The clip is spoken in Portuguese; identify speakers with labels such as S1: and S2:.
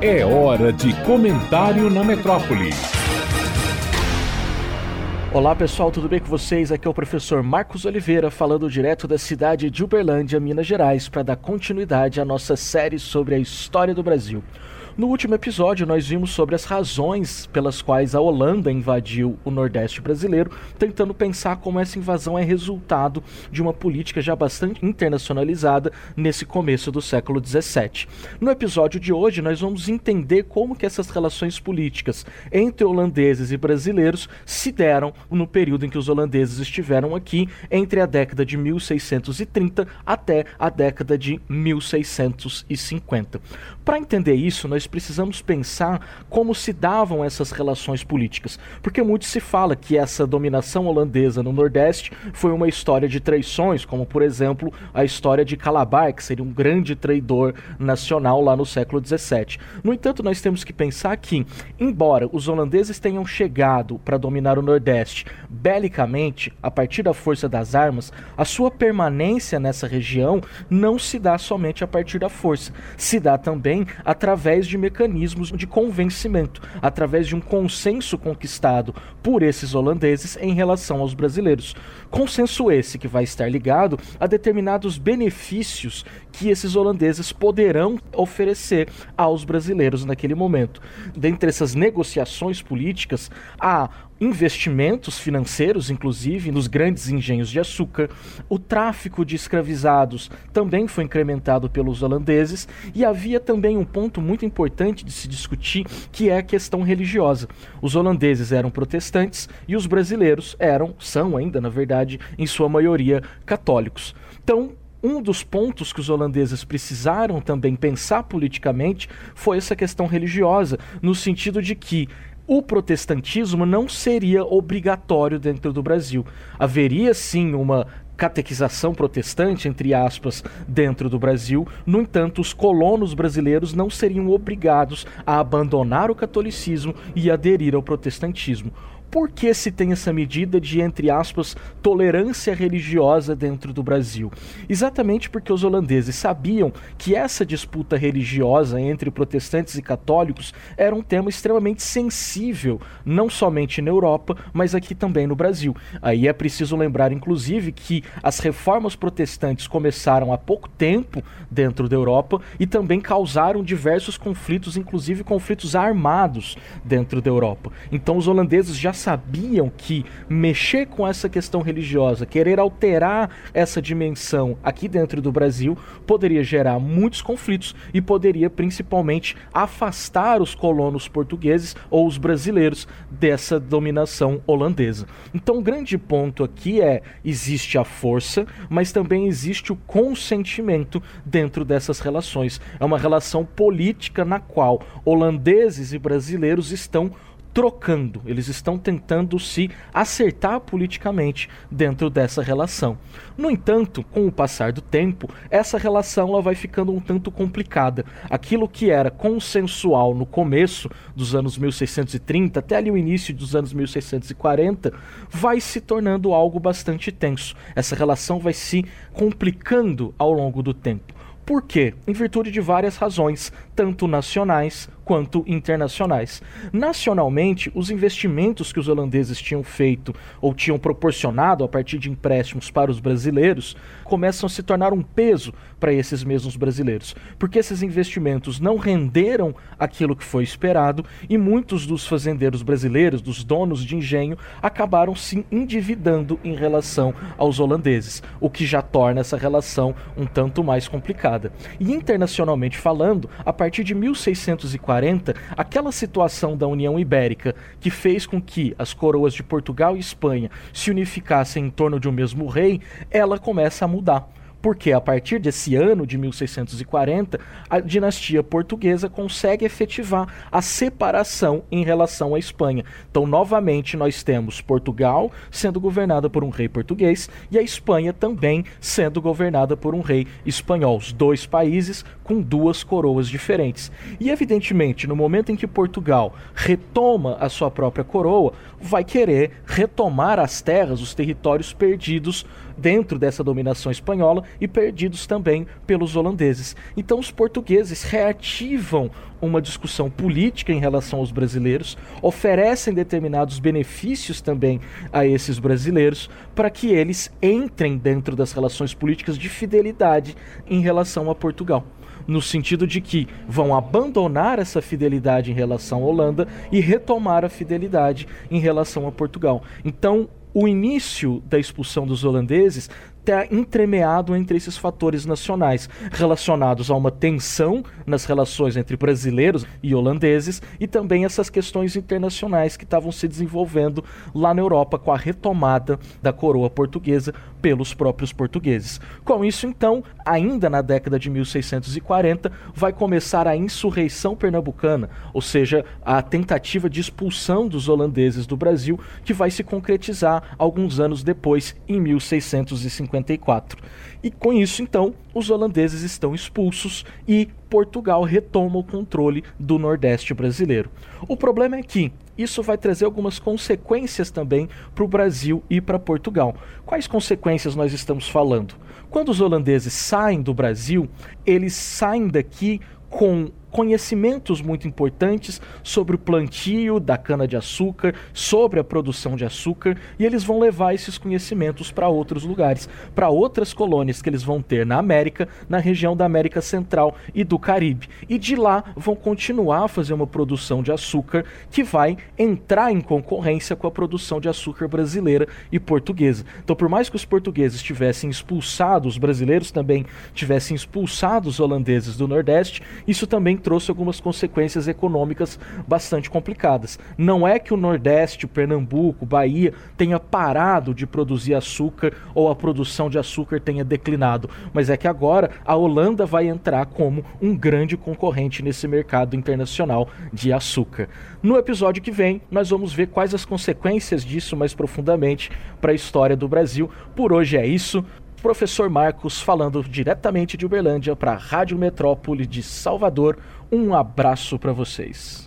S1: É hora de comentário na metrópole.
S2: Olá pessoal, tudo bem com vocês? Aqui é o professor Marcos Oliveira falando direto da cidade de Uberlândia, Minas Gerais, para dar continuidade à nossa série sobre a história do Brasil. No último episódio, nós vimos sobre as razões pelas quais a Holanda invadiu o Nordeste brasileiro, tentando pensar como essa invasão é resultado de uma política já bastante internacionalizada nesse começo do século XVII. No episódio de hoje, nós vamos entender como que essas relações políticas entre holandeses e brasileiros se deram no período em que os holandeses estiveram aqui, entre a década de 1630 até a década de 1650. Para entender isso, nós precisamos pensar como se davam essas relações políticas, porque muito se fala que essa dominação holandesa no Nordeste foi uma história de traições, como por exemplo a história de Calabar, que seria um grande traidor nacional lá no século XVII. No entanto, nós temos que pensar que, embora os holandeses tenham chegado para dominar o Nordeste belicamente, a partir da força das armas, a sua permanência nessa região não se dá somente a partir da força, se dá também através de mecanismos de convencimento, através de um consenso conquistado por esses holandeses em relação aos brasileiros. Consenso esse que vai estar ligado a determinados benefícios que esses holandeses poderão oferecer aos brasileiros naquele momento. Dentre essas negociações políticas, há investimentos financeiros, inclusive, nos grandes engenhos de açúcar. O tráfico de escravizados também foi incrementado pelos holandeses e havia também um ponto muito importante de se discutir, que é a questão religiosa. Os holandeses eram protestantes e os brasileiros eram, são ainda, na verdade, em sua maioria católicos. Então, um dos pontos que os holandeses precisaram também pensar politicamente foi essa questão religiosa, no sentido de que o protestantismo não seria obrigatório dentro do Brasil. Haveria sim uma catequização protestante, entre aspas, dentro do Brasil. No entanto, os colonos brasileiros não seriam obrigados a abandonar o catolicismo e aderir ao protestantismo. Por que se tem essa medida de, entre aspas, tolerância religiosa dentro do Brasil? Exatamente porque os holandeses sabiam que essa disputa religiosa entre protestantes e católicos era um tema extremamente sensível, não somente na Europa, mas aqui também no Brasil. Aí é preciso lembrar, inclusive, que as reformas protestantes começaram há pouco tempo dentro da Europa e também causaram diversos conflitos, inclusive conflitos armados dentro da Europa. Então os holandeses já sabiam que mexer com essa questão religiosa, querer alterar essa dimensão aqui dentro do Brasil, poderia gerar muitos conflitos e poderia principalmente afastar os colonos portugueses ou os brasileiros dessa dominação holandesa. Então, o grande ponto aqui é: existe a força, mas também existe o consentimento dentro dessas relações. É uma relação política na qual holandeses e brasileiros estão trocando, eles estão tentando se acertar politicamente dentro dessa relação. No entanto, com o passar do tempo, essa relação ela vai ficando um tanto complicada. Aquilo que era consensual no começo dos anos 1630 até ali o início dos anos 1640 vai se tornando algo bastante tenso. Essa relação vai se complicando ao longo do tempo. Por quê? Em virtude de várias razões, tanto nacionais quanto internacionais. Nacionalmente, os investimentos que os holandeses tinham feito ou tinham proporcionado a partir de empréstimos para os brasileiros começam a se tornar um peso para esses mesmos brasileiros, porque esses investimentos não renderam aquilo que foi esperado e muitos dos fazendeiros brasileiros, dos donos de engenho, acabaram se endividando em relação aos holandeses, o que já torna essa relação um tanto mais complicada. E internacionalmente falando, a partir de 1640 40, aquela situação da União Ibérica que fez com que as coroas de Portugal e Espanha se unificassem em torno de um mesmo rei, ela começa a mudar porque a partir desse ano de 1640, a dinastia portuguesa consegue efetivar a separação em relação à Espanha. Então, novamente, nós temos Portugal sendo governada por um rei português e a Espanha também sendo governada por um rei espanhol. Os dois países com duas coroas diferentes. E, evidentemente, no momento em que Portugal retoma a sua própria coroa, vai querer retomar as terras, os territórios perdidos dentro dessa dominação espanhola e perdidos também pelos holandeses. Então os portugueses reativam uma discussão política em relação aos brasileiros, oferecem determinados benefícios também a esses brasileiros para que eles entrem dentro das relações políticas de fidelidade em relação a Portugal no sentido de que vão abandonar essa fidelidade em relação à Holanda e retomar a fidelidade em relação a Portugal. Então, o início da expulsão dos holandeses está entremeado entre esses fatores nacionais, relacionados a uma tensão nas relações entre brasileiros e holandeses e também essas questões internacionais que estavam se desenvolvendo lá na Europa com a retomada da coroa portuguesa pelos próprios portugueses. Com isso, então, ainda na década de 1640, vai começar a insurreição pernambucana, ou seja, a tentativa de expulsão dos holandeses do Brasil, que vai se concretizar alguns anos depois, em 1650 54. E com isso, então, os holandeses estão expulsos e Portugal retoma o controle do Nordeste brasileiro. O problema é que isso vai trazer algumas consequências também para o Brasil e para Portugal. Quais consequências nós estamos falando? Quando os holandeses saem do Brasil, eles saem daqui com conhecimentos muito importantes sobre o plantio da cana-de-açúcar, sobre a produção de açúcar, e eles vão levar esses conhecimentos para outros lugares, para outras colônias que eles vão ter na América, na região da América Central e do Caribe. E de lá vão continuar a fazer uma produção de açúcar que vai entrar em concorrência com a produção de açúcar brasileira e portuguesa. Então, por mais que os portugueses tivessem expulsado, os brasileiros também tivessem expulsado os holandeses do Nordeste, isso também trouxe algumas consequências econômicas bastante complicadas. Não é que o Nordeste, Pernambuco, Bahia tenha parado de produzir açúcar ou a produção de açúcar tenha declinado, mas é que agora a Holanda vai entrar como um grande concorrente nesse mercado internacional de açúcar. No episódio que vem, nós vamos ver quais as consequências disso mais profundamente para a história do Brasil. Por hoje é isso professor Marcos falando diretamente de Uberlândia para a Rádio Metrópole de Salvador. Um abraço para vocês.